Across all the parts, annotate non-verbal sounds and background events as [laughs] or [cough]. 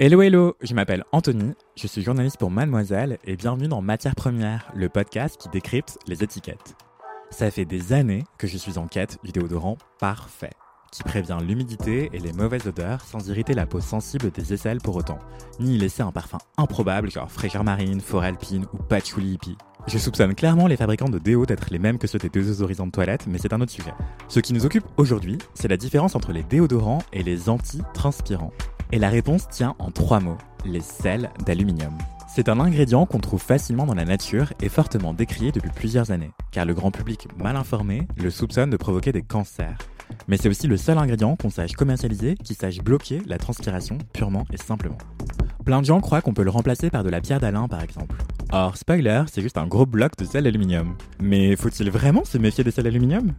Hello hello, je m'appelle Anthony, je suis journaliste pour Mademoiselle et bienvenue dans Matière Première, le podcast qui décrypte les étiquettes. Ça fait des années que je suis en quête du déodorant parfait, qui prévient l'humidité et les mauvaises odeurs sans irriter la peau sensible des aisselles pour autant, ni laisser un parfum improbable genre fraîcheur marine, forêt alpine ou patchouli hippie. Je soupçonne clairement les fabricants de déo d'être les mêmes que ceux des désodorisants de toilette, mais c'est un autre sujet. Ce qui nous occupe aujourd'hui, c'est la différence entre les déodorants et les anti-transpirants. Et la réponse tient en trois mots, les sels d'aluminium. C'est un ingrédient qu'on trouve facilement dans la nature et fortement décrié depuis plusieurs années, car le grand public mal informé le soupçonne de provoquer des cancers. Mais c'est aussi le seul ingrédient qu'on sache commercialiser qui sache bloquer la transpiration purement et simplement. Plein de gens croient qu'on peut le remplacer par de la pierre d'Alain par exemple. Or, spoiler, c'est juste un gros bloc de sel d'aluminium. Mais faut-il vraiment se méfier des sels d'aluminium?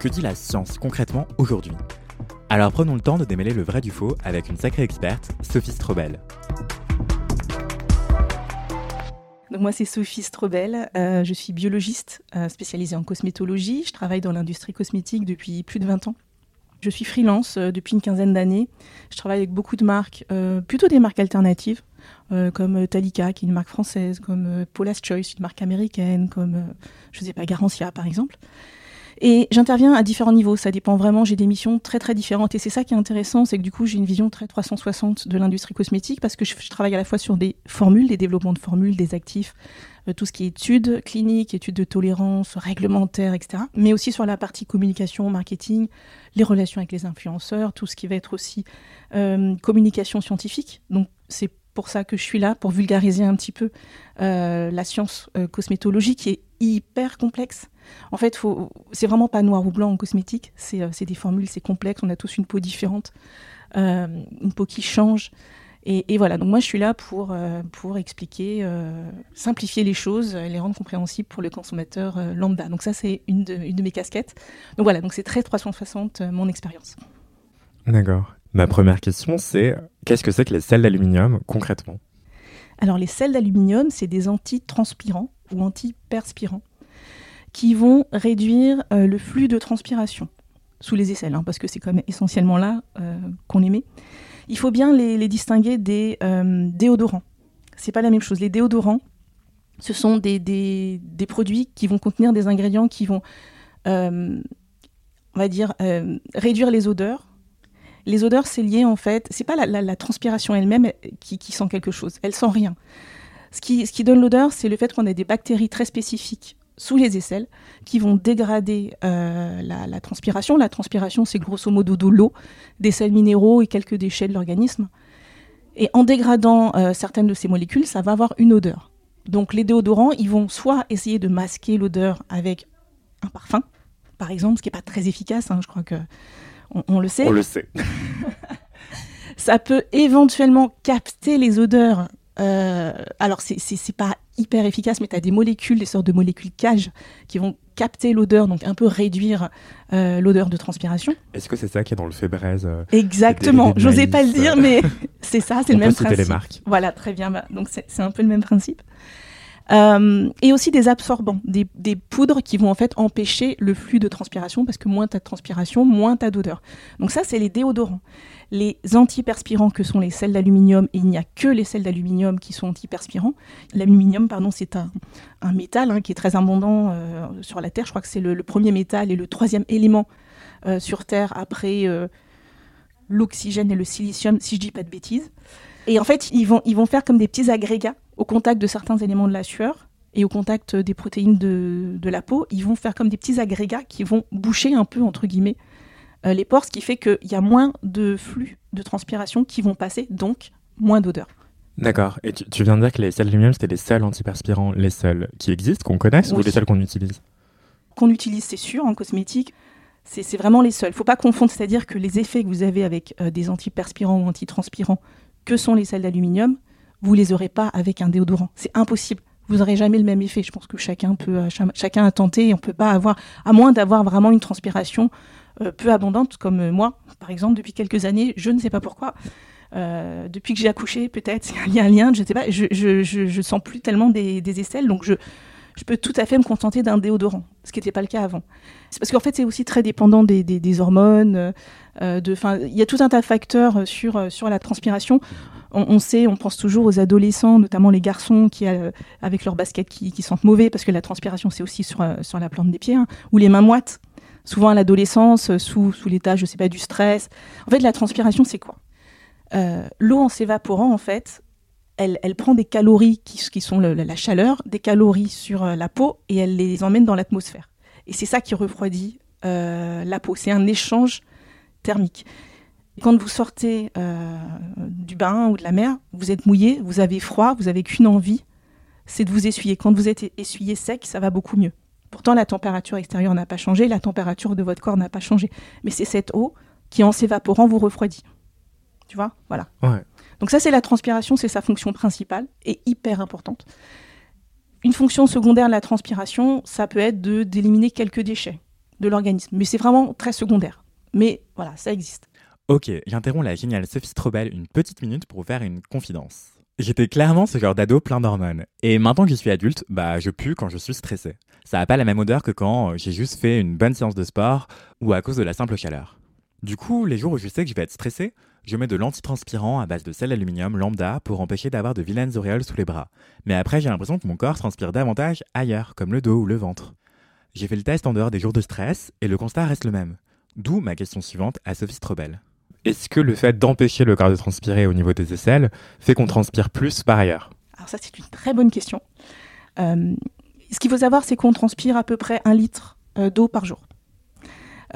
Que dit la science concrètement aujourd'hui? Alors prenons le temps de démêler le vrai du faux avec une sacrée experte, Sophie Strobel. Donc moi c'est Sophie Strobel, euh, je suis biologiste euh, spécialisée en cosmétologie, je travaille dans l'industrie cosmétique depuis plus de 20 ans. Je suis freelance euh, depuis une quinzaine d'années, je travaille avec beaucoup de marques, plutôt des marques alternatives, comme Talika qui est une marque française, comme Paula's Choice, une marque américaine, comme je sais pas Garancia par exemple. Et j'interviens à différents niveaux, ça dépend vraiment, j'ai des missions très très différentes. Et c'est ça qui est intéressant, c'est que du coup j'ai une vision très 360 de l'industrie cosmétique parce que je, travaille à la fois sur des formules, des développements de formules, des actifs, euh, tout ce qui est études cliniques, études de tolérance, réglementaires, etc. Mais aussi sur la partie communication, marketing, les relations avec les influenceurs, tout ce qui va être aussi euh, communication scientifique. Donc c'est pour ça que je suis là, pour vulgariser un petit peu euh, la science cosmétologique hyper complexe. En fait, c'est vraiment pas noir ou blanc en cosmétique. Euh, c'est des formules, c'est complexe. On a tous une peau différente, euh, une peau qui change. Et, voilà, donc moi je suis là pour, euh, pour expliquer, simplifier les choses et les rendre compréhensibles pour le consommateur lambda. Donc ça c'est une de, une de mes casquettes. Donc voilà, donc c'est très 360 mon expérience. D'accord. Ma première question c'est qu'est-ce que c'est que les sels d'aluminium concrètement? Alors les sels d'aluminium c'est des antitranspirants ou antiperspirants qui vont réduire euh, le flux de transpiration sous les aisselles, hein, parce que c'est quand même essentiellement là euh, qu'on les met. Il faut bien les, distinguer des euh, déodorants. C'est pas la même chose. Les déodorants, ce sont des, des, produits qui vont contenir des ingrédients qui vont, on va dire, réduire les odeurs. Les odeurs, c'est lié en fait, c'est pas la, transpiration elle-même qui, qui, sent quelque chose. Elle sent rien. Ce qui, ce qui donne l'odeur, c'est le fait qu'on a des bactéries très spécifiques sous les aisselles qui vont dégrader euh, la, transpiration. La transpiration, c'est grosso modo de l'eau, des sels minéraux et quelques déchets de l'organisme. Et en dégradant euh, certaines de ces molécules, ça va avoir une odeur. Donc les déodorants, ils vont soit essayer de masquer l'odeur avec un parfum, par exemple, ce qui n'est pas très efficace, hein, je crois que on, le sait. On le sait. [laughs] ça peut éventuellement capter les odeurs. Euh, alors c'est pas hyper efficace, mais tu as des molécules, des sortes de molécules cages qui vont capter l'odeur, donc un peu réduire euh, l'odeur de transpiration. Est-ce que c'est ça qui est dans le fait braise euh, Exactement, j'osais pas le dire, mais [laughs] c'est ça, c'est le même principe. les marques. Voilà, très bien, bah, donc c'est un peu le même principe. Euh, et aussi des absorbants, des, poudres qui vont en fait empêcher le flux de transpiration parce que moins tu as de transpiration, moins tu as d'odeur. Donc ça, c'est les déodorants les antiperspirants que sont les sels d'aluminium, et il n'y a que les sels d'aluminium qui sont antiperspirants. L'aluminium, pardon, c'est un, métal hein, qui est très abondant euh, sur la Terre. Je crois que c'est le, premier métal et le troisième élément euh, sur Terre après l'oxygène et le silicium, si je dis pas de bêtises. Et en fait, ils vont, ils vont faire comme des petits agrégats au contact de certains éléments de la sueur et au contact des protéines de, de la peau. Ils vont faire comme des petits agrégats qui vont boucher un peu, entre guillemets, euh, les pores, ce qui fait qu'il y a moins de flux de transpiration qui vont passer, donc moins d'odeur. D'accord. Et tu, viens de dire que les sels d'aluminium, c'était les sels antiperspirants, les sels qui existent, qu'on connaisse, ou les sels qu'on utilise? Qu'on utilise, c'est sûr, en cosmétique. C'est vraiment les seuls. Il ne faut pas confondre, c'est-à-dire que les effets que vous avez avec euh, des antiperspirants ou antitranspirants, que sont les sels d'aluminium, vous les aurez pas avec un déodorant. C'est impossible. Vous n'aurez jamais le même effet. Je pense que chacun peut, euh, chacun a tenté. On peut pas avoir, à moins d'avoir vraiment une transpiration euh, peu abondante, comme euh, moi, par exemple, depuis quelques années, je ne sais pas pourquoi. Depuis que j'ai accouché, peut-être, il y a un lien, je ne sais pas, je, je, je, sens plus tellement des, des aisselles, donc je, je peux tout à fait me contenter d'un déodorant, ce qui n'était pas le cas avant. C'est parce qu'en fait, c'est aussi très dépendant des, des, hormones. Euh, il y a tout un tas de facteurs sur, sur la transpiration. On, sait, on pense toujours aux adolescents, notamment les garçons qui, avec leurs baskets qui, sentent mauvais, parce que la transpiration, c'est aussi sur, la plante des pieds, hein, ou les mains moites souvent à l'adolescence, sous, l'état, je sais pas, du stress. En fait, la transpiration, c'est quoi? Euh, L'eau en s'évaporant, en fait, elle, prend des calories qui, qui sont la chaleur, des calories sur euh, la peau, et elle les emmène dans l'atmosphère. Et c'est ça qui refroidit euh, la peau. C'est un échange thermique. Quand vous sortez du bain ou de la mer, vous êtes mouillé, vous avez froid, vous avez qu'une envie, c'est de vous essuyer. Quand vous êtes essuyé sec, ça va beaucoup mieux. Pourtant, la température extérieure n'a pas changé, la température de votre corps n'a pas changé. Mais c'est cette eau qui, en s'évaporant, vous refroidit. Tu vois? Voilà. Donc ça, c'est la transpiration, c'est sa fonction principale et hyper importante. Une fonction secondaire de la transpiration, ça peut être de d'éliminer quelques déchets de l'organisme. Mais c'est vraiment très secondaire. Mais voilà, ça existe. Ok, j'interromps la géniale Sophie Strobel une petite minute pour vous faire une confidence. J'étais clairement ce genre d'ado plein d'hormones. Et maintenant que je suis adulte, bah je pue quand je suis stressé. Ça n'a pas la même odeur que quand j'ai juste fait une bonne séance de sport ou à cause de la simple chaleur. Du coup, les jours où je sais que je vais être stressé, je mets de l'antitranspirant à base de sel d'aluminium lambda pour empêcher d'avoir de vilaines auréoles sous les bras. Mais après, j'ai l'impression que mon corps transpire davantage ailleurs, comme le dos ou le ventre. J'ai fait le test en dehors des jours de stress et le constat reste le même. D'où ma question suivante à Sophie Strobel. Est-ce que le fait d'empêcher le corps de transpirer au niveau des aisselles fait qu'on transpire plus par ailleurs? Alors ça c'est une très bonne question. Euh, ce qu'il faut savoir c'est qu'on transpire à peu près un litre euh, d'eau par jour.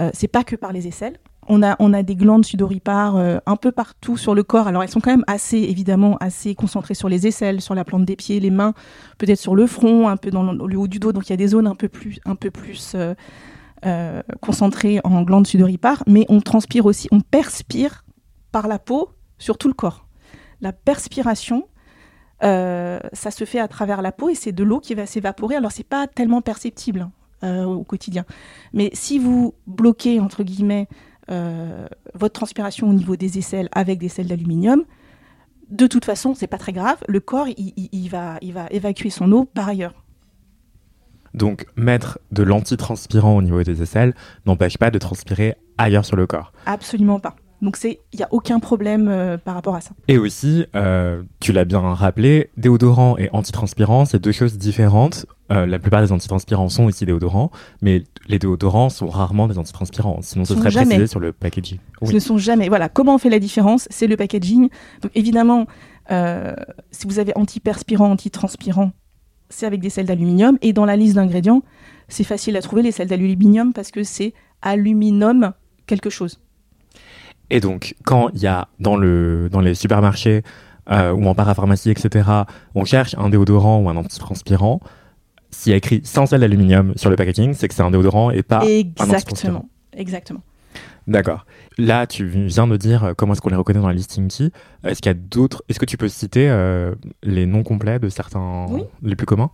Euh, c'est pas que par les aisselles. On a, on a des glandes sudoripares euh, un peu partout sur le corps. Alors elles sont quand même assez évidemment assez concentrées sur les aisselles, sur la plante des pieds, les mains, peut-être sur le front, un peu dans le, haut du dos. Donc il y a des zones un peu plus, un peu plus euh, concentré en glandes sudoripares, mais on transpire aussi, on perspire par la peau sur tout le corps. La perspiration, euh, ça se fait à travers la peau et c'est de l'eau qui va s'évaporer. Alors c'est pas tellement perceptible hein, euh, au quotidien, mais si vous bloquez entre guillemets votre transpiration au niveau des aisselles avec des sels d'aluminium, de toute façon, c'est pas très grave. Le corps, va, il va évacuer son eau par ailleurs. Donc, mettre de l'antitranspirant au niveau des aisselles n'empêche pas de transpirer ailleurs sur le corps. Absolument pas. Donc il n'y a aucun problème euh, par rapport à ça. Et aussi, euh, tu l'as bien rappelé, déodorant et antitranspirant, c'est deux choses différentes. Euh, la plupart des antitranspirants sont aussi déodorants, mais les déodorants sont rarement des antitranspirants. Sinon, ce serait précisé sur le packaging. Ce ne sont jamais. Voilà, comment on fait la différence? C'est le packaging. Donc évidemment, si vous avez antiperspirant, antitranspirant, c'est avec des sels d'aluminium. Et dans la liste d'ingrédients, c'est facile à trouver les sels d'aluminium parce que c'est aluminum quelque chose. Et donc, quand il y a dans, le, dans les supermarchés euh, ou en parapharmacie, etc., on cherche un déodorant ou un antitranspirant, s'il y a écrit sans sel d'aluminium sur le packaging, c'est que c'est un déodorant et pas un antitranspirant. Exactement. D'accord. Là, tu viens de dire euh, comment est-ce qu'on les reconnaît dans la listing key. Est-ce qu'il y a d'autres Est-ce que tu peux citer euh, les noms complets de certains les plus communs?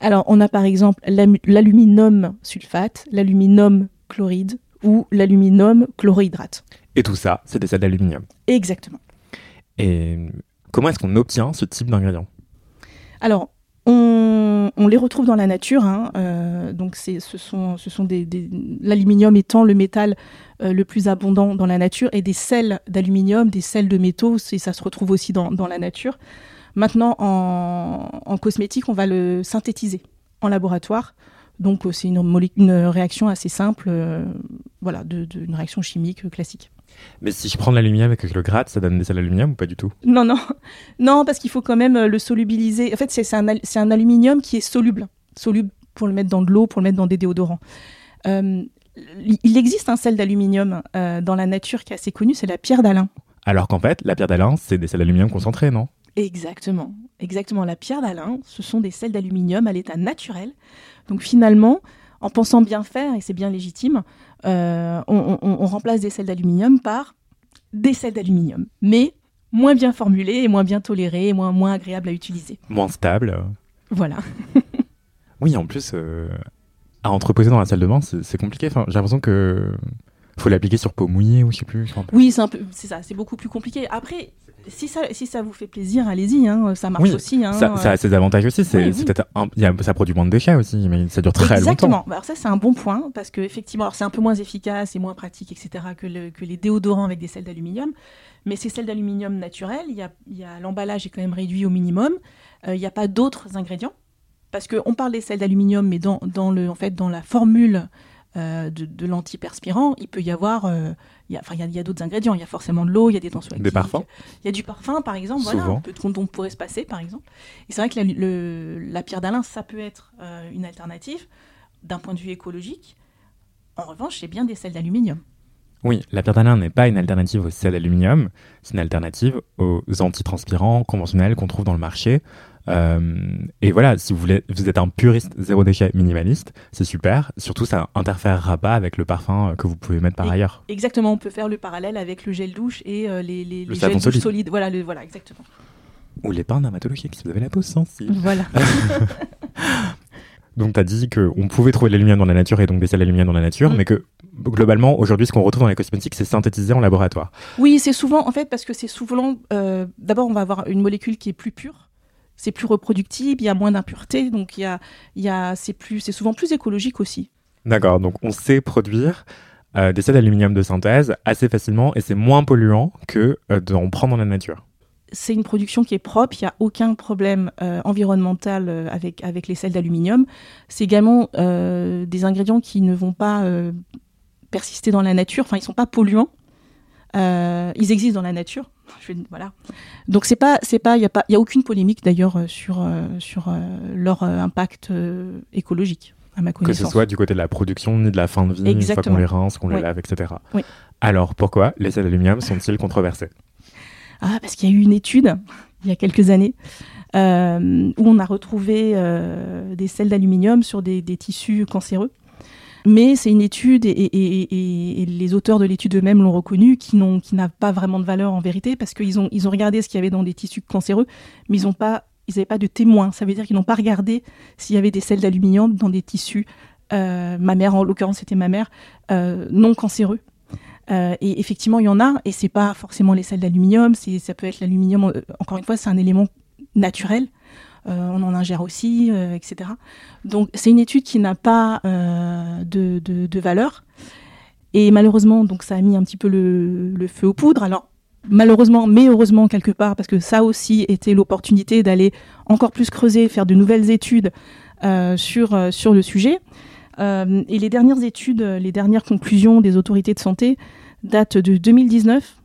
Alors, on a par exemple l'aluminium sulfate, l'aluminium chloride ou l'aluminium chlorohydrate. Et tout ça, c'est des sels d'aluminium. Exactement. Et comment est-ce qu'on obtient ce type d'ingrédients Alors, on, les retrouve dans la nature. Hein, euh, donc, ce sont, des, l'aluminium étant le métal euh, le plus abondant dans la nature, et des sels d'aluminium, des sels de métaux, ça se retrouve aussi dans, la nature. Maintenant, en, cosmétique, on va le synthétiser en laboratoire. Donc, euh, c'est une, réaction assez simple, voilà, une réaction chimique classique. Mais si je prends de l'aluminium et que je le gratte, ça donne des sels d'aluminium ou pas du tout? Non, non. [laughs] Non, parce qu'il faut quand même euh, le solubiliser. En fait, c'est un, un, aluminium qui est soluble. Soluble pour le mettre dans de l'eau, pour le mettre dans des déodorants. Euh, il existe un sel d'aluminium euh, dans la nature qui est assez connu, c'est la pierre d'Alain. Alors qu'en fait, la pierre d'Alain, c'est des sels d'aluminium concentrés, non? Exactement. Exactement. La pierre d'Alain, ce sont des sels d'aluminium à l'état naturel. Donc finalement, en pensant bien faire, et c'est bien légitime, euh, on, remplace des sels d'aluminium par des sels d'aluminium, mais moins bien formulés et moins bien tolérés et moins, moins agréables à utiliser. Moins stable. Voilà. [laughs] oui, en plus, euh, à entreposer dans la salle de bain, c'est compliqué. Enfin, j'ai l'impression que faut l'appliquer sur peau mouillée ou je sais plus. Oui, c'est un peu, c'est ça, c'est beaucoup plus compliqué. Après, si ça, si ça vous fait plaisir, allez-y, hein, ça marche aussi. Hein, ça, ça, a ses avantages aussi. C'est, ça produit moins de déchets aussi, mais ça dure très longtemps. Exactement. Alors ça, c'est un bon point parce que effectivement, c'est un peu moins efficace et moins pratique, etc., que, le, que les déodorants avec des sels d'aluminium. Mais ces sels d'aluminium naturels, y a, y a l'emballage est quand même réduit au minimum. Euh, il n'y a pas d'autres ingrédients parce qu'on parle des sels d'aluminium, mais dans, dans, le, en fait, dans la formule euh, de, de l'antiperspirant, il peut y avoir, euh, il y a, il y a, d'autres ingrédients. Il y a forcément de l'eau, il y a des tensions Des parfums. Il y a du parfum, par exemple. Voilà, un peu dont on pourrait se passer, par exemple. Et c'est vrai que la, le, la pierre d'Alain, ça peut être euh, une alternative d'un point de vue écologique. En revanche, c'est bien des sels d'aluminium. Oui, la pierre d'Alain n'est pas une alternative aux sels d'aluminium, c'est une alternative aux antitranspirants conventionnels qu'on trouve dans le marché. Euh, et voilà, si vous, voulez, vous êtes un puriste zéro déchet minimaliste, c'est super. Surtout, ça interférera pas avec le parfum euh, que vous pouvez mettre par ailleurs. Exactement, on peut faire le parallèle avec le gel douche et euh, les, les, les gels douche solides. Voilà, le, voilà, exactement. Ou les pains dermatologiques si vous avez la peau sensible. Voilà. [laughs] donc, tu as dit qu'on pouvait trouver de la lumière dans la nature et donc sels lumière dans la nature, mm. mais que globalement, aujourd'hui, ce qu'on retrouve dans les cosmétiques, c'est synthétisé en laboratoire. Oui, c'est souvent, en fait, parce que c'est souvent. D'abord, on va avoir une molécule qui est plus pure c'est plus reproductible, il y a moins d'impuretés, donc il y a, y a, c'est plus, c'est souvent plus écologique aussi. D'accord, donc on sait produire euh, des sels d'aluminium de synthèse assez facilement et c'est moins polluant que euh, d'en prendre dans la nature. C'est une production qui est propre, il n'y a aucun problème euh, environnemental avec, avec les sels d'aluminium. C'est également des ingrédients qui ne vont pas persister dans la nature, enfin ils ne sont pas polluants. ils existent dans la nature, voilà. Donc c'est pas, c'est pas, il y a pas, il a aucune polémique d'ailleurs euh, sur euh, sur euh, leur impact écologique. À ma connaissance. Que ce soit du côté de la production ni de la fin de vie, une fois qu'on les rince, qu'on les lave, etc. Alors pourquoi les sels d'aluminium sont-ils controversés? Ah parce qu'il y a eu une étude il y a quelques années où on a retrouvé des sels d'aluminium sur des, des tissus cancéreux mais c'est une étude, et, les auteurs de l'étude eux-mêmes l'ont reconnu, qui n'a pas vraiment de valeur en vérité, parce qu'ils ont, ils ont regardé ce qu'il y avait dans des tissus cancéreux, mais ils pas ils n'avaient pas de témoins. Ça veut dire qu'ils n'ont pas regardé s'il y avait des sels d'aluminium dans des tissus, euh, ma mère, en l'occurrence c'était ma mère, euh, non cancéreux. Euh, et effectivement, il y en a, et c'est pas forcément les sels d'aluminium, ça peut être l'aluminium, encore une fois, c'est un élément naturel. Euh, on en ingère aussi, euh, etc. Donc c'est une étude qui n'a pas euh, de, valeur. Et malheureusement, donc ça a mis un petit peu le, feu aux poudres. Alors malheureusement, mais heureusement quelque part, parce que ça aussi était l'opportunité d'aller encore plus creuser, faire de nouvelles études sur, le sujet. et les dernières études, les dernières conclusions des autorités de santé datent de 2019,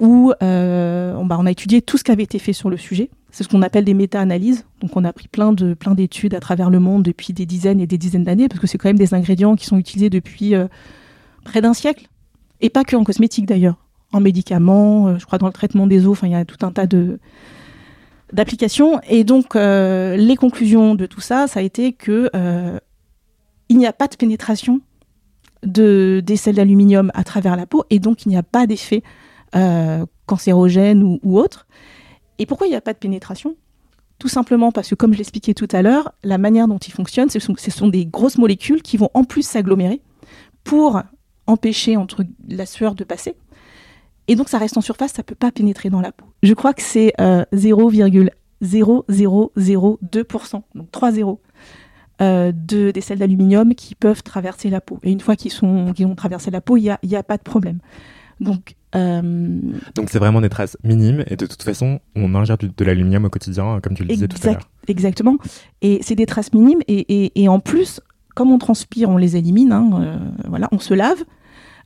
où bah, on a étudié tout ce qui avait été fait sur le sujet. C'est ce qu'on appelle des méta-analyses. Donc on a pris plein de plein d'études à travers le monde depuis des dizaines et des dizaines d'années, parce que c'est quand même des ingrédients qui sont utilisés depuis euh, près d'un siècle. Et pas que en cosmétique d'ailleurs, en médicaments, euh, je crois dans le traitement des eaux, enfin il y a tout un tas de d'applications. Et donc euh, les conclusions de tout ça, ça a été que il n'y a pas de pénétration de, des sels d'aluminium à travers la peau, et donc il n'y a pas d'effet cancérogène ou, ou autre. Et pourquoi il n'y a pas de pénétration? Tout simplement parce que, comme je l'expliquais tout à l'heure, la manière dont ils fonctionnent, ce sont, des grosses molécules qui vont en plus s'agglomérer pour empêcher entre la sueur de passer. Et donc ça reste en surface, ça ne peut pas pénétrer dans la peau. Je crois que c'est 0,0002%, euh, donc 3 zéros, euh, de, des sels d'aluminium qui peuvent traverser la peau. Et une fois qu'ils qu ont traversé la peau, il n'y a, y a, pas de problème. Donc euh, Donc c'est vraiment des traces minimes et de toute façon on ingère de l'aluminium au quotidien comme tu le disais tout à l'heure. Exactement. Et c'est des traces minimes et, et, en plus comme on transpire on les élimine, hein, euh, voilà, on se lave.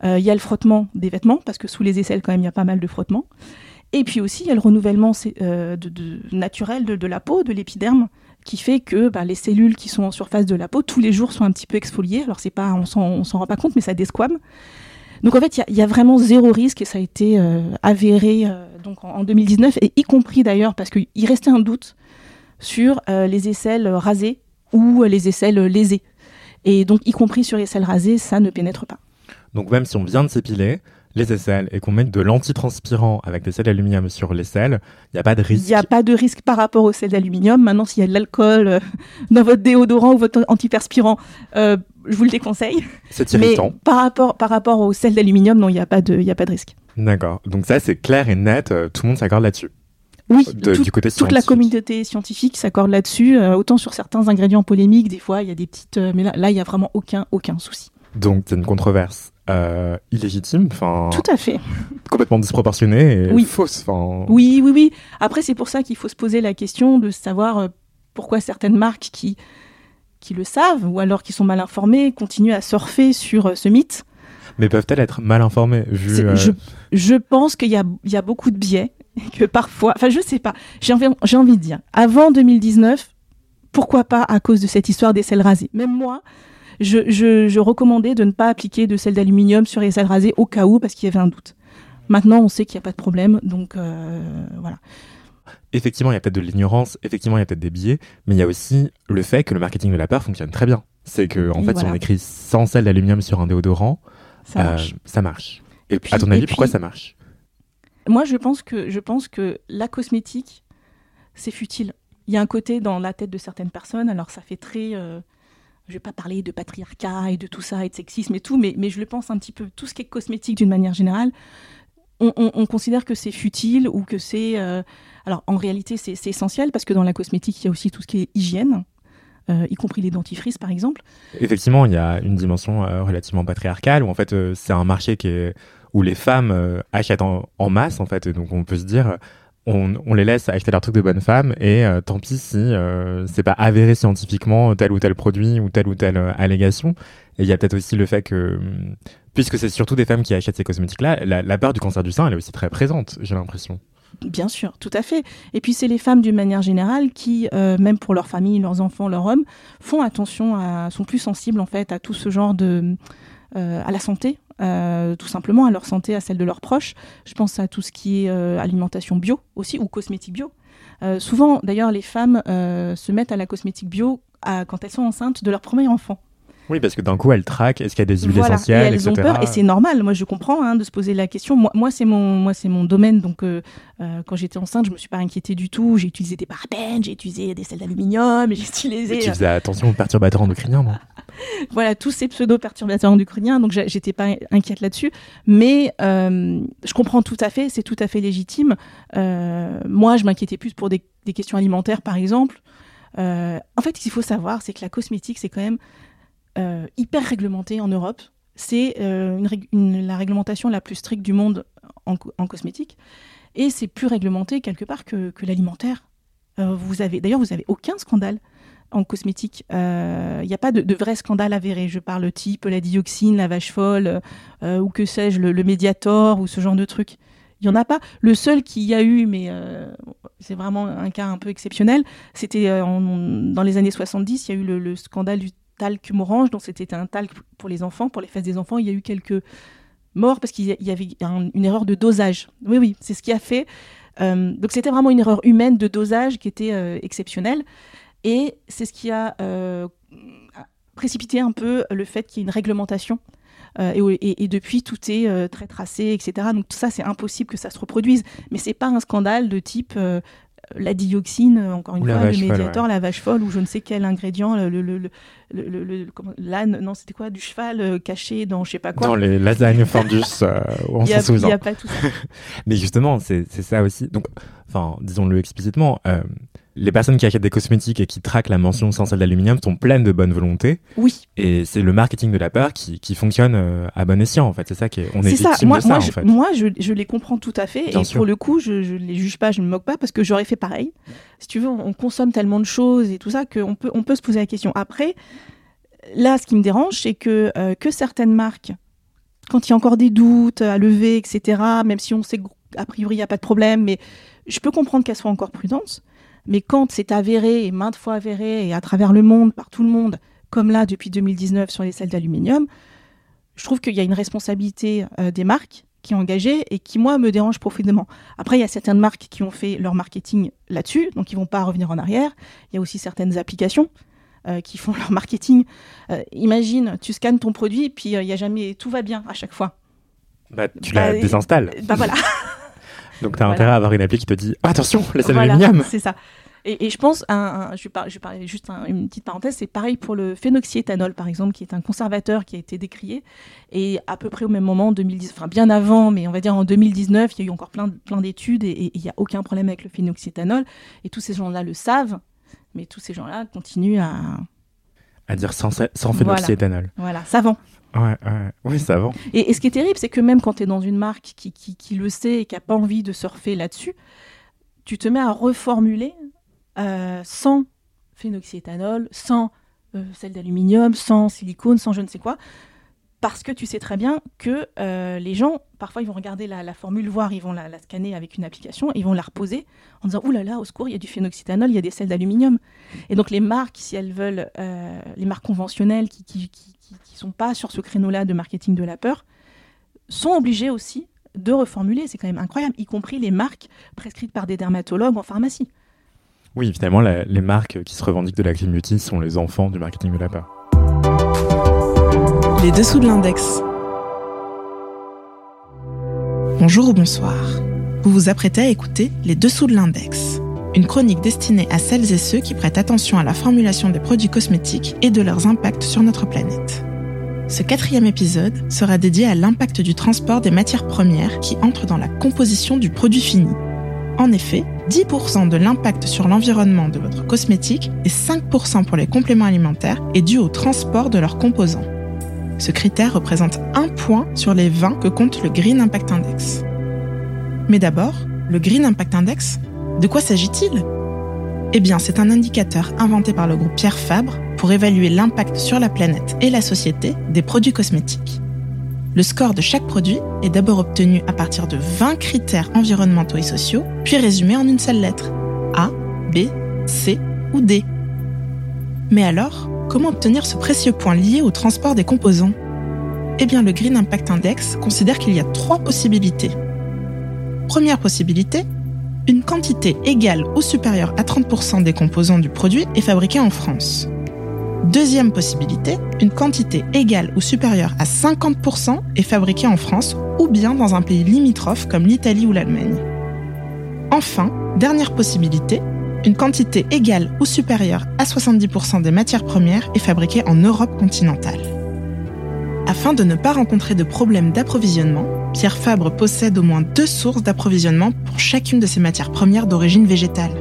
Euh, il y a le frottement des vêtements parce que sous les aisselles quand même il y a pas mal de frottement. Et puis aussi il y a le renouvellement de, de, naturel de, de, la peau, de l'épiderme qui fait que bah, les cellules qui sont en surface de la peau tous les jours sont un petit peu exfoliées. Alors c'est pas, on s'en rend pas compte, mais ça desquame. Donc en fait, il y, a vraiment zéro risque et ça a été euh, avéré euh, donc en, 2019 et y compris d'ailleurs parce qu'il restait un doute sur euh, les aisselles rasées ou les aisselles lésées. Et donc y compris sur les aisselles rasées, ça ne pénètre pas. Donc même si on vient de s'épiler, les aisselles et qu'on mette de l'antitranspirant avec des sels d'aluminium sur les selles, il n'y a pas de risque. Il n'y a pas de risque par rapport aux sels d'aluminium. Maintenant, s'il y a de l'alcool euh, [laughs] dans votre déodorant ou votre antiperspirant, euh, je vous le déconseille. C'est irritant. Mais par rapport, par rapport aux sels d'aluminium, non, il n'y a, pas de, a pas de risque. D'accord. Donc ça, c'est clair et net. Euh, tout le monde s'accorde là-dessus. Oui, du côté toute la communauté scientifique s'accorde là-dessus. autant sur certains ingrédients polémiques, des fois, il y a des petites... mais là, là, il n'y a vraiment aucun, aucun souci. Donc, c'est une controverse euh, illégitime, enfin. Tout à fait. Complètement disproportionnée et fausse. Oui, oui, oui. Après, c'est pour ça qu'il faut se poser la question de savoir euh, pourquoi certaines marques qui, qui le savent ou alors qui sont mal informées continuent à surfer sur euh, ce mythe. Mais peuvent-elles être mal informées vu, je, je, pense qu'il y a, y a beaucoup de biais [laughs] que parfois. Enfin, je sais pas. J'ai envie, j'ai envie de dire, avant 2019, pourquoi pas à cause de cette histoire des sels rasés Même moi, je, recommandais de ne pas appliquer de sel d'aluminium sur les selles rasées au cas où, parce qu'il y avait un doute. Maintenant, on sait qu'il n'y a pas de problème, donc euh, voilà. Effectivement, il y a peut-être de l'ignorance, effectivement, il y a peut-être des biais, mais il y a aussi le fait que le marketing de la peur fonctionne très bien. C'est que, en fait, si on écrit sans sel d'aluminium sur un déodorant, ça euh, marche. Et, puis, à ton avis, pourquoi ça marche? Moi, je pense que je pense que la cosmétique, c'est futile. Il y a un côté dans la tête de certaines personnes, alors ça fait très euh, je vais pas parler de patriarcat et de tout ça et de sexisme et tout, mais, je le pense un petit peu, tout ce qui est cosmétique d'une manière générale, on, considère que c'est futile ou que c'est... Euh, alors en réalité c'est essentiel parce que dans la cosmétique il y a aussi tout ce qui est hygiène, euh, y compris les dentifrices par exemple. Effectivement, il y a une dimension euh, relativement patriarcale où en fait c'est un marché qui est, où les femmes achètent en, en, masse en fait, donc on peut se dire on, les laisse acheter leurs trucs de bonne femme et euh, tant pis si euh, c'est pas avéré scientifiquement tel ou tel produit ou telle ou telle euh, allégation. Et il y a peut-être aussi le fait que, hum, puisque c'est surtout des femmes qui achètent ces cosmétiques-là, la, peur du cancer du sein, elle est aussi très présente, j'ai l'impression. Bien sûr, tout à fait. Et puis c'est les femmes d'une manière générale qui, même pour leur famille, leurs enfants, leurs hommes, font attention, sont plus sensibles en fait à tout ce genre de, à la santé, euh, tout simplement à leur santé, à celle de leurs proches. Je pense à tout ce qui est euh, alimentation bio aussi ou cosmétique bio. Euh, souvent, d'ailleurs, les femmes se mettent à la cosmétique bio quand elles sont enceintes de leur premier enfant. Oui, parce que d'un coup, elles traquent. Est-ce qu'il y a des huiles essentielles, et elles ont peur, et c'est normal. Moi, je comprends hein, de se poser la question. Moi, moi c'est mon, moi, mon domaine. Donc, quand j'étais enceinte, je me suis pas inquiétée du tout. J'ai utilisé des parabènes, j'ai utilisé des sels d'aluminium, j'ai utilisé. tu faisais attention aux perturbateurs endocriniens, non [laughs] voilà, tous ces pseudo-perturbateurs endocriniens, donc j'étais pas inquiète là-dessus. Mais euh, je comprends tout à fait, c'est tout à fait légitime. Euh, moi, je m'inquiétais plus pour des, questions alimentaires, par exemple. Euh, en fait, ce qu'il faut savoir, c'est que la cosmétique, c'est quand même hyper réglementé en Europe. C'est la réglementation la plus stricte du monde en, cosmétique. Et c'est plus réglementé quelque part que, l'alimentaire. vous avez, d'ailleurs, vous avez aucun scandale en cosmétique. Il euh, n'y a pas de, vrai scandale avéré. Je parle type la dioxine, la vache folle, euh, ou que sais-je, le, le, Mediator, ou ce genre de truc. Il n'y en a pas. Le seul qu'il y a eu, mais euh, c'est vraiment un cas un peu exceptionnel, c'était dans les années 70, il y a eu le, scandale du talc morange, donc c'était un talc pour les enfants, pour les fesses des enfants. Il y a eu quelques morts parce qu'il y avait une erreur de dosage. Oui, oui, c'est ce qui a fait. donc c'était vraiment une erreur humaine de dosage qui était exceptionnelle. Et c'est ce qui a euh, précipité un peu le fait qu'il y ait une réglementation. Euh, et, depuis, tout est euh, très tracé, etc. Donc tout ça, c'est impossible que ça se reproduise. Mais c'est pas un scandale de type la dioxine, encore une fois, le médiator, la vache folle, ou je ne sais quel ingrédient, le, le, l'âne, non, c'était quoi, du cheval caché dans je sais pas quoi. Dans les lasagnes fondus, on s'en souvient. Il n'y a pas tout ça. [laughs] Mais justement, c'est ça aussi. Donc, enfin, disons-le explicitement, les personnes qui achètent des cosmétiques et qui traquent la mention sans sel d'aluminium sont pleines de bonne volonté. Oui. Et c'est le marketing de la peur qui, qui fonctionne euh, à bon escient, en fait. C'est ça qui est, on est, victime ça. Moi, de ça, moi, en je, fait. Moi, je, je, les comprends tout à fait. et pour le coup, je ne les juge pas, je ne me moque pas parce que j'aurais fait pareil. Si tu veux, on consomme tellement de choses et tout ça qu'on peut, on peut se poser la question. Après, là, ce qui me dérange, c'est que, euh, que certaines marques, quand il y a encore des doutes à lever, etc., même si on sait qu'a priori, il n'y a pas de problème, mais je peux comprendre qu'elles soient encore prudentes. Mais quand c'est avéré, et maintes fois avéré, et à travers le monde, par tout le monde, comme là depuis 2019 sur les sels d'aluminium, je trouve qu'il y a une responsabilité euh, des marques qui est engagée et qui, moi, me dérange profondément. Après, il y a certaines marques qui ont fait leur marketing là-dessus, donc ils vont pas revenir en arrière. Il y a aussi certaines applications euh, qui font [laughs] leur marketing. Euh, imagine, tu scannes ton produit, puis il y a jamais, tout va bien à chaque fois. Bah, tu la désinstalles. Bah voilà. [laughs] Donc tu as intérêt à avoir une appli qui te dit attention, les sels d'aluminium. C'est ça. Et, je pense, un, je, vais parler, juste une petite parenthèse, c'est pareil pour le phénoxyéthanol, par exemple, qui est un conservateur qui a été décrié. Et à peu près au même moment, 2010, enfin bien avant, mais on va dire en 2019, il y a eu encore plein, plein d'études et il n'y a aucun problème avec le phénoxyéthanol. Et tous ces gens-là le savent, mais tous ces gens-là continuent à... À dire sans, sans phénoxyéthanol. Voilà, voilà savant. Ouais, ouais. Oui, savant. Et, et, ce qui est terrible, c'est que même quand tu es dans une marque qui, qui, qui le sait et qui n'a pas envie de surfer là-dessus, tu te mets à reformuler euh, sans phénoxyéthanol, sans euh, sel d'aluminium, sans silicone, sans je ne sais quoi, parce que tu sais très bien que euh, les gens, parfois, ils vont regarder la, formule, voir, ils vont la, scanner avec une application, ils vont la reposer en disant, Ouh là là, au secours, il y a du phénoxyéthanol, il y a des sels d'aluminium. Et donc les marques, si elles veulent, les marques conventionnelles qui qui, sont pas sur ce créneau-là de marketing de la peur, sont obligées aussi de reformuler. C'est quand même incroyable, y compris les marques prescrites par des dermatologues en pharmacie. Oui, finalement, les marques qui se revendiquent de la clean beauty sont les enfants du marketing de la peur. Les dessous de l'index. Bonjour ou bonsoir. Vous vous apprêtez à écouter Les dessous de l'index, une chronique destinée à celles et ceux qui prêtent attention à la formulation des produits cosmétiques et de leurs impacts sur notre planète. Ce quatrième épisode sera dédié à l'impact du transport des matières premières qui entrent dans la composition du produit fini en effet, 10% de l'impact sur l'environnement de votre cosmétique et 5% pour les compléments alimentaires est dû au transport de leurs composants. Ce critère représente un point sur les 20 que compte le Green Impact Index. Mais d'abord, le Green Impact Index, de quoi s'agit-il? Eh bien, c'est un indicateur inventé par le groupe Pierre Fabre pour évaluer l'impact sur la planète et la société des produits cosmétiques. Le score de chaque produit est d'abord obtenu à partir de 20 critères environnementaux et sociaux, puis résumé en une seule lettre A, B, C ou D. Mais alors, comment obtenir ce précieux point lié au transport des composants? Eh bien, le Green Impact Index considère qu'il y a trois possibilités. Première possibilité, une quantité égale ou supérieure à 30% des composants du produit est fabriquée en France. Deuxième possibilité, une quantité égale ou supérieure à 50% est fabriquée en France ou bien dans un pays limitrophe comme l'Italie ou l'Allemagne. Enfin, dernière possibilité, une quantité égale ou supérieure à 70% des matières premières est fabriquée en Europe continentale. Afin de ne pas rencontrer de problème d'approvisionnement, Pierre Fabre possède au moins deux sources d'approvisionnement pour chacune de ses matières premières d'origine végétale.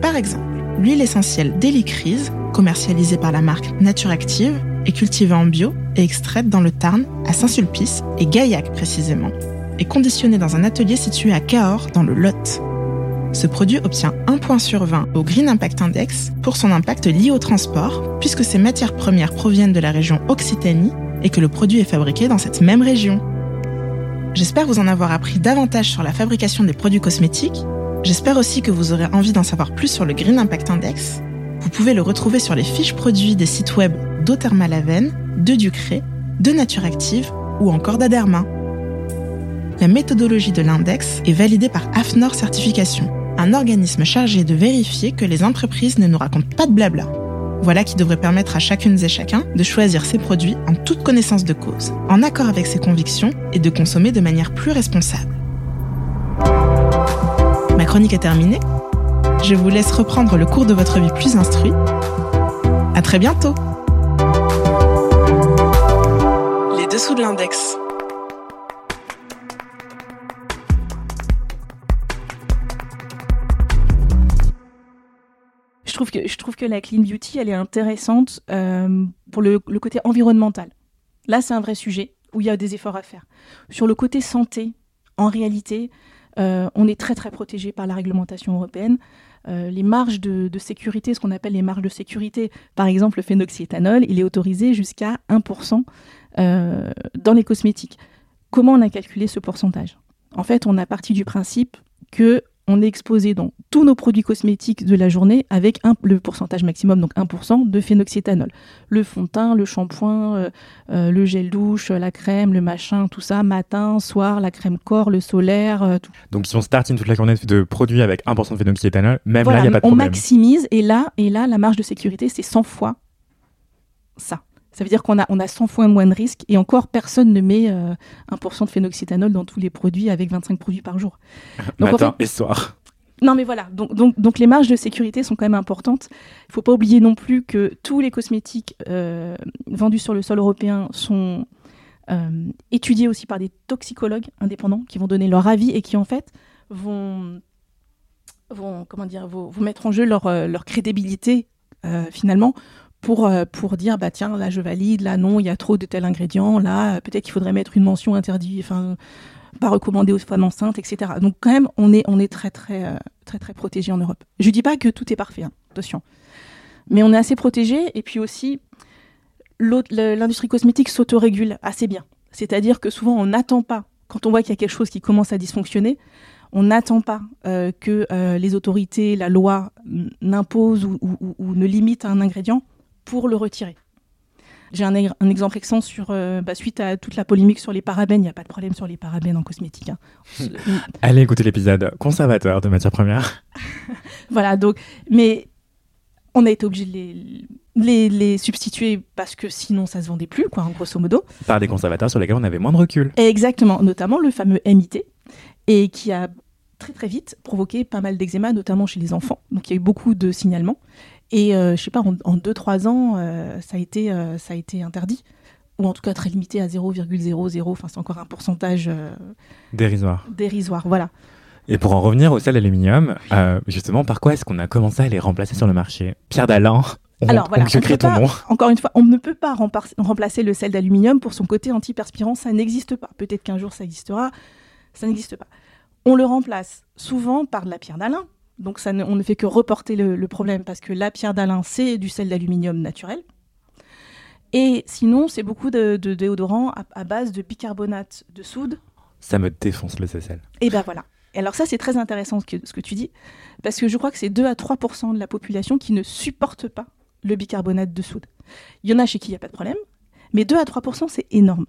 Par exemple, l'huile essentielle d'hélicryse commercialisée par la marque Nature Active, est cultivée en bio et extraite dans le Tarn, à Saint-Sulpice et Gaillac précisément, et conditionnée dans un atelier situé à Cahors dans le Lot. Ce produit obtient 1 point sur 20 au Green Impact Index pour son impact lié au transport, puisque ses matières premières proviennent de la région Occitanie et que le produit est fabriqué dans cette même région. J'espère vous en avoir appris davantage sur la fabrication des produits cosmétiques. J'espère aussi que vous aurez envie d'en savoir plus sur le Green Impact Index vous pouvez le retrouver sur les fiches produits des sites web d'Othermalaven, de Ducré, de Nature Active ou encore d'Aderma. La méthodologie de l'index est validée par AFNOR Certification, un organisme chargé de vérifier que les entreprises ne nous racontent pas de blabla. Voilà qui devrait permettre à chacune et chacun de choisir ses produits en toute connaissance de cause, en accord avec ses convictions et de consommer de manière plus responsable. Ma chronique est terminée je vous laisse reprendre le cours de votre vie plus instruit. À très bientôt. Les dessous de l'index. Je trouve que la clean beauty, elle est intéressante euh, pour le, côté environnemental. Là, c'est un vrai sujet où il y a des efforts à faire. Sur le côté santé, en réalité, euh, on est très très protégé par la réglementation européenne. Euh, les marges de, sécurité, ce qu'on appelle les marges de sécurité, par exemple le phénoxyéthanol, il est autorisé jusqu'à 1% euh, dans les cosmétiques. Comment on a calculé ce pourcentage? En fait, on a parti du principe que on est exposé dans tous nos produits cosmétiques de la journée avec un, le pourcentage maximum, donc 1% de phénoxyéthanol. Le fond de teint, le shampoing, euh, euh, le gel douche, la crème, le machin, tout ça, matin, soir, la crème corps, le solaire. Euh, tout. Donc si on startine toute la journée de produits avec 1% de phénoxyéthanol, même là, il n'y a pas de problème. On maximise et là, et là, la marge de sécurité, c'est 100 fois ça. Ça veut dire qu'on a, on a 100 fois moins de risques et encore personne ne met 1% de phénoxyéthanol dans tous les produits avec 25 produits par jour. [laughs] Donc, Matin et soir. Non, mais voilà. Donc, donc, les marges de sécurité sont quand même importantes. Il ne faut pas oublier non plus que tous les cosmétiques euh, vendus sur le sol européen sont euh, étudiés aussi par des toxicologues indépendants qui vont donner leur avis et qui, en fait, vont, comment dire, vont, mettre en jeu leur, euh, leur crédibilité, finalement, pour, dire, bah tiens, là, je valide, là, non, il y a trop de tel ingrédient, là, peut-être qu'il faudrait mettre une mention interdite, enfin pas recommandé aux femmes enceintes, etc. Donc quand même, on est, euh, très, très protégé en Europe. Je ne dis pas que tout est parfait, hein, attention. Mais on est assez protégé, et puis aussi, l'industrie cosmétique s'autorégule assez bien. C'est-à-dire que souvent, on n'attend pas, quand on voit qu'il y a quelque chose qui commence à dysfonctionner, on n'attend pas euh, que euh, les autorités, la loi n'imposent ou, ou, ne limitent un ingrédient pour le retirer. J'ai un, exemple récent sur, euh, bah, suite à toute la polémique sur les parabènes. Il n'y a pas de problème sur les parabènes en cosmétique. Hein. [laughs] Allez écouter l'épisode conservateur de matières premières. [laughs] voilà, donc, mais on a été obligé de les, les, les, substituer parce que sinon ça se vendait plus, quoi, en grosso modo. Par des conservateurs sur lesquels on avait moins de recul. Exactement, notamment le fameux MIT, et qui a très très vite provoqué pas mal d'eczéma, notamment chez les enfants. Donc il y a eu beaucoup de signalements. Et euh, je sais pas, en 2-3 ans, euh, ça, a été, euh, ça a été interdit. Ou en tout cas très limité à 0,00. Enfin, c'est encore un pourcentage. dérisoire. Dérisoire, voilà. Et pour en revenir au sel d'aluminium, justement, par quoi est-ce qu'on a commencé à les remplacer sur le marché? Pierre Dalin on, Alors voilà, ton nom. encore une fois, on ne peut pas remplacer le sel d'aluminium pour son côté antiperspirant, ça n'existe pas. Peut-être qu'un jour ça existera, ça n'existe pas. On le remplace souvent par de la pierre d'Alain, donc ça on ne fait que reporter le, problème parce que la pierre d'Alain, c'est du sel d'aluminium naturel. Et sinon, c'est beaucoup de, déodorants à, base de bicarbonate de soude. Ça me défonce le sel. Et ben voilà. Et alors ça, c'est très intéressant ce que, ce que tu dis, parce que je crois que c'est 2 à 3% de la population qui ne supporte pas le bicarbonate de soude. Il y en a chez qui il n'y a pas de problème, mais 2 à 3% c'est énorme.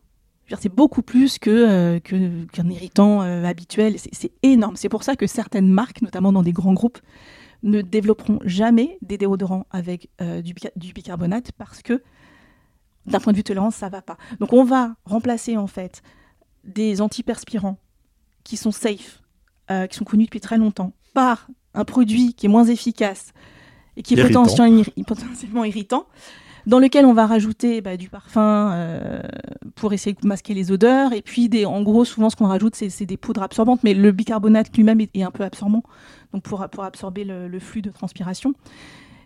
C'est beaucoup plus que, euh, qu'un irritant euh, habituel. C'est énorme. C'est pour ça que certaines marques, notamment dans des grands groupes, ne développeront jamais des déodorants avec euh, du, du, bicarbonate parce que d'un point de vue tolérance, ça va pas. Donc on va remplacer en fait des antiperspirants qui sont safe, qui sont connus depuis très longtemps, par un produit qui est moins efficace et qui est potentiellement irritant dans lequel on va rajouter bah, du parfum euh, pour essayer de masquer les odeurs. Et puis, des, en gros, souvent, ce qu'on rajoute, c'est des poudres absorbantes, mais le bicarbonate lui-même est, un peu absorbant, donc pour, pour absorber le, flux de transpiration.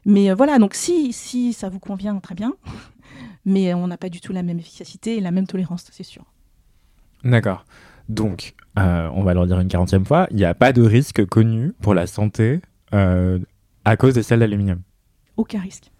Mais euh, voilà, donc si, si ça vous convient, très bien. [laughs] Mais on n'a pas du tout la même efficacité et la même tolérance, c'est sûr. D'accord. Donc, euh, on va leur dire une quarantième fois, il n'y a pas de risque connu pour la santé à cause des sels d'aluminium. Aucun risque.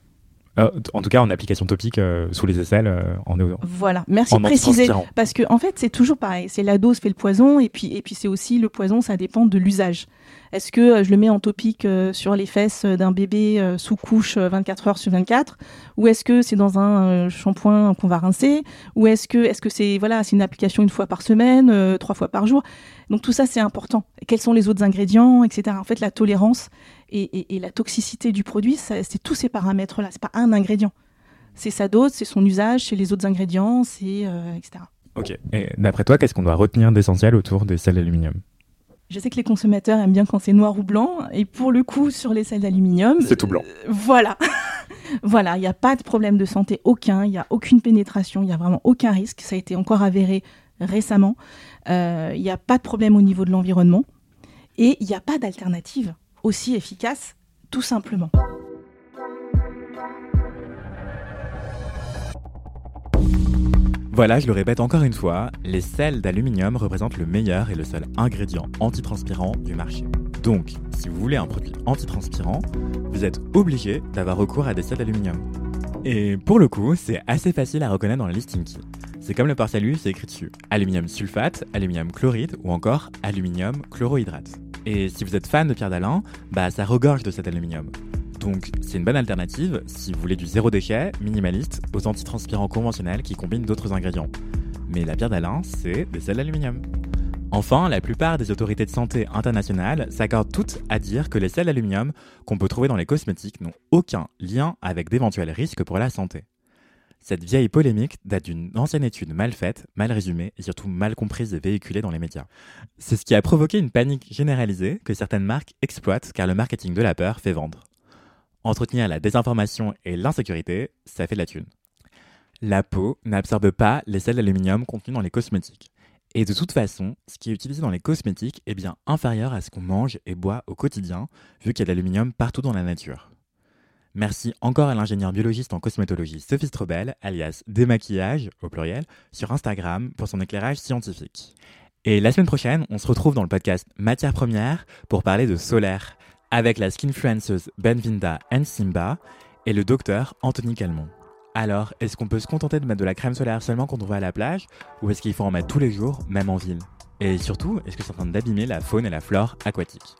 Euh, en tout cas, en application topique euh, sous les aisselles, euh, en Voilà, merci de préciser. Parce que en fait, c'est toujours pareil. C'est la dose fait le poison, et puis et puis c'est aussi le poison, ça dépend de l'usage. Est-ce que je le mets en topique sur les fesses d'un bébé sous couche 24 heures sur 24, ou est-ce que c'est dans un shampoing qu'on va rincer, ou est-ce que est-ce que c'est voilà, c'est une application une fois par semaine, trois fois par jour? Donc tout ça, c'est important. Quels sont les autres ingrédients, etc. En fait, la tolérance et, la toxicité du produit, c'est tous ces paramètres-là. C'est pas un ingrédient. C'est sa dose, c'est son usage, c'est les autres ingrédients, c'est euh, etc. Ok. Et d'après toi, qu'est-ce qu'on doit retenir d'essentiel autour des sels d'aluminium? Je sais que les consommateurs aiment bien quand c'est noir ou blanc, et pour le coup, sur les sels d'aluminium, c'est tout blanc. Euh, voilà, [laughs] voilà, il n'y a pas de problème de santé aucun, il n'y a aucune pénétration, il n'y a vraiment aucun risque. Ça a été encore avéré récemment. Euh, il n'y a pas de problème au niveau de l'environnement, et il n'y a pas d'alternative aussi efficace, tout simplement. Voilà, je le répète encore une fois, les sels d'aluminium représentent le meilleur et le seul ingrédient antitranspirant du marché. Donc, si vous voulez un produit antitranspirant, vous êtes obligé d'avoir recours à des sels d'aluminium. Et pour le coup, c'est assez facile à reconnaître dans le listing key. C'est comme le port-salut, c'est écrit dessus. Aluminium sulfate, aluminium chloride ou encore aluminium chlorohydrate. Et si vous êtes fan de pierre d'Alain, bah ça regorge de cet aluminium. Donc c'est une bonne alternative si vous voulez du zéro déchet, minimaliste, aux antitranspirants conventionnels qui combinent d'autres ingrédients. Mais la pierre d'Alain, c'est des sels d'aluminium. Enfin, la plupart des autorités de santé internationales s'accordent toutes à dire que les sels d'aluminium qu'on peut trouver dans les cosmétiques n'ont aucun lien avec d'éventuels risques pour la santé. Cette vieille polémique date d'une ancienne étude mal faite, mal résumée et surtout mal comprise et véhiculée dans les médias. C'est ce qui a provoqué une panique généralisée que certaines marques exploitent car le marketing de la peur fait vendre. Entretenir la désinformation et l'insécurité, ça fait de la thune. La peau n'absorbe pas les sels d'aluminium contenus dans les cosmétiques. Et de toute façon, ce qui est utilisé dans les cosmétiques est bien inférieur à ce qu'on mange et boit au quotidien, vu qu'il y a de l'aluminium partout dans la nature. Merci encore à l'ingénieur biologiste en cosmétologie Sophie Strobel, alias Démaquillage, au pluriel, sur Instagram pour son éclairage scientifique. Et la semaine prochaine, on se retrouve dans le podcast Matière Première pour parler de solaire, avec la skinfluenceuse Benvinda Simba et le docteur Anthony Calmont. Alors, est-ce qu'on peut se contenter de mettre de la crème solaire seulement quand on va à la plage, ou est-ce qu'il faut en mettre tous les jours, même en ville? Et surtout, est-ce que c'est en train d'abîmer la faune et la flore aquatique?